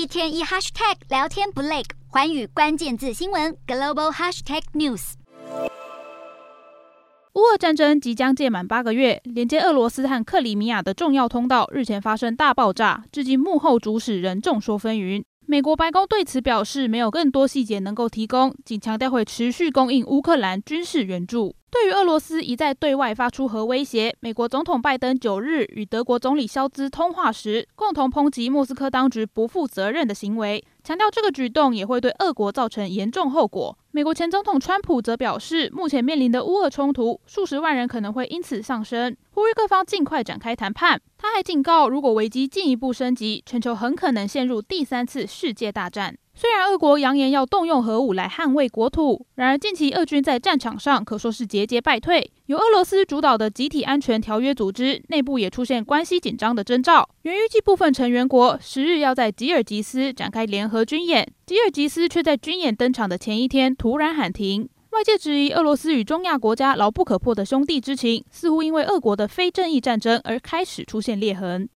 一天一 hashtag 聊天不累，寰宇关键字新闻 global hashtag news。乌俄战争即将届满八个月，连接俄罗斯和克里米亚的重要通道日前发生大爆炸，至今幕后主使人众说纷纭。美国白宫对此表示，没有更多细节能够提供，仅强调会持续供应乌克兰军事援助。对于俄罗斯一再对外发出核威胁，美国总统拜登九日与德国总理肖兹通话时，共同抨击莫斯科当局不负责任的行为，强调这个举动也会对俄国造成严重后果。美国前总统川普则表示，目前面临的乌俄冲突，数十万人可能会因此丧生，呼吁各方尽快展开谈判。他还警告，如果危机进一步升级，全球很可能陷入第三次世界大战。虽然俄国扬言要动用核武来捍卫国土，然而近期俄军在战场上可说是节节败退。由俄罗斯主导的集体安全条约组织内部也出现关系紧张的征兆，原预计部分成员国十日要在吉尔吉斯展开联合军演，吉尔吉斯却在军演登场的前一天突然喊停。外界质疑俄罗斯与中亚国家牢不可破的兄弟之情，似乎因为俄国的非正义战争而开始出现裂痕。